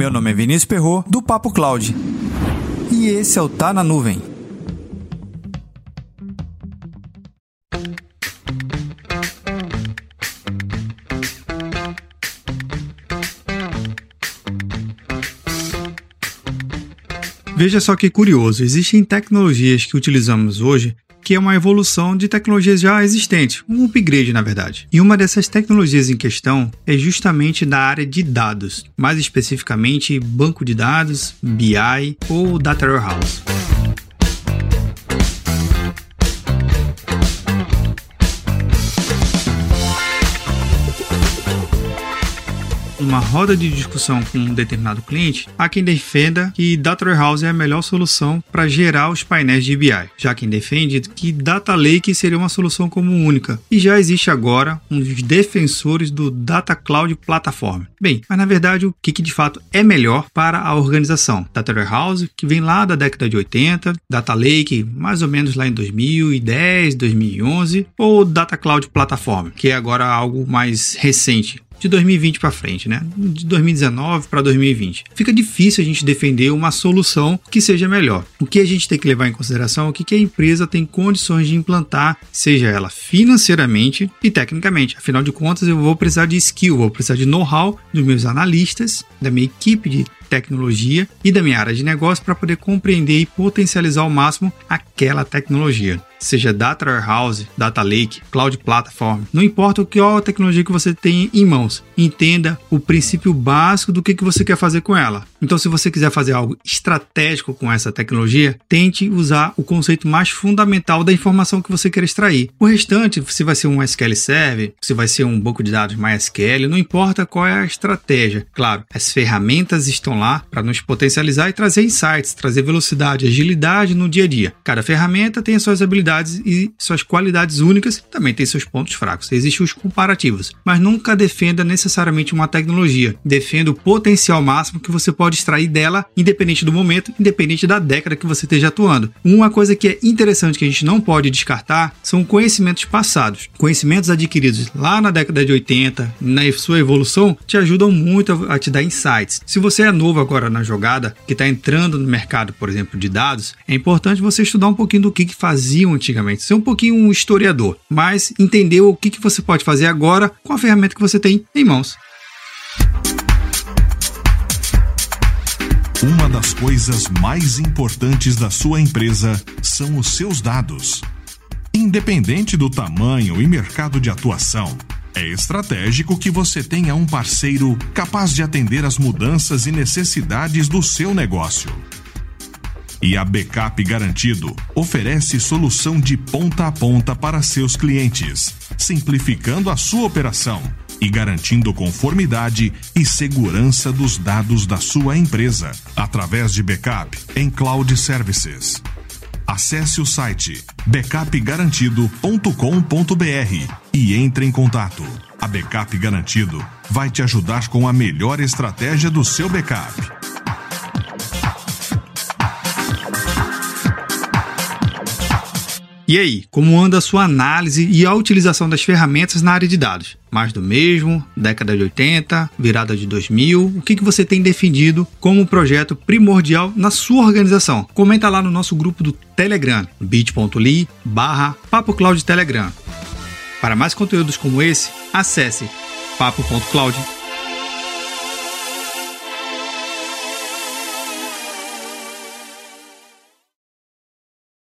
Meu nome é Vinícius Perro do Papo Cloud. E esse é o Tá na Nuvem. Veja só que curioso, existem tecnologias que utilizamos hoje que é uma evolução de tecnologias já existentes, um upgrade na verdade. E uma dessas tecnologias em questão é justamente da área de dados, mais especificamente banco de dados, BI ou Data Warehouse. Uma roda de discussão com um determinado cliente, há quem defenda que Data Warehouse é a melhor solução para gerar os painéis de BI, já quem defende que Data Lake seria uma solução como única. E já existe agora um dos defensores do Data Cloud Platform. Bem, mas na verdade o que, que de fato é melhor para a organização? Data Warehouse, que vem lá da década de 80, Data Lake, mais ou menos lá em 2010, 2011, ou Data Cloud Platform, que é agora algo mais recente, de 2020 para frente, né? De 2019 para 2020. Fica difícil a gente defender uma solução que seja melhor. O que a gente tem que levar em consideração é o que a empresa tem condições de implantar, seja ela financeiramente e tecnicamente. Afinal de contas, eu vou precisar de skill, vou precisar de know-how dos meus analistas, da minha equipe de tecnologia e da minha área de negócio para poder compreender e potencializar ao máximo aquela tecnologia seja Data Warehouse, Data Lake, Cloud Platform, não importa o que a tecnologia que você tem em mãos, entenda o princípio básico do que, que você quer fazer com ela. Então, se você quiser fazer algo estratégico com essa tecnologia, tente usar o conceito mais fundamental da informação que você quer extrair. O restante, se vai ser um SQL Server, se vai ser um banco de dados MySQL, não importa qual é a estratégia. Claro, as ferramentas estão lá para nos potencializar e trazer insights, trazer velocidade, agilidade no dia a dia. Cada ferramenta tem as suas habilidades e suas qualidades únicas, também tem seus pontos fracos. Existem os comparativos, mas nunca defenda necessariamente uma tecnologia. Defenda o potencial máximo que você pode extrair dela, independente do momento, independente da década que você esteja atuando. Uma coisa que é interessante que a gente não pode descartar são conhecimentos passados. Conhecimentos adquiridos lá na década de 80, na sua evolução, te ajudam muito a te dar insights. Se você é novo agora na jogada, que está entrando no mercado, por exemplo, de dados, é importante você estudar um pouquinho do que, que faziam antigamente, ser um pouquinho um historiador, mas entender o que, que você pode fazer agora com a ferramenta que você tem em mãos. Uma das coisas mais importantes da sua empresa são os seus dados. Independente do tamanho e mercado de atuação, é estratégico que você tenha um parceiro capaz de atender às mudanças e necessidades do seu negócio. E a Backup Garantido oferece solução de ponta a ponta para seus clientes, simplificando a sua operação e garantindo conformidade e segurança dos dados da sua empresa através de backup em cloud services. Acesse o site backupgarantido.com.br e entre em contato. A Backup Garantido vai te ajudar com a melhor estratégia do seu backup E aí, como anda a sua análise e a utilização das ferramentas na área de dados? Mais do mesmo, década de 80, virada de 2000, o que, que você tem definido como projeto primordial na sua organização? Comenta lá no nosso grupo do Telegram, bit.ly barra. Para mais conteúdos como esse, acesse papo.cloud.com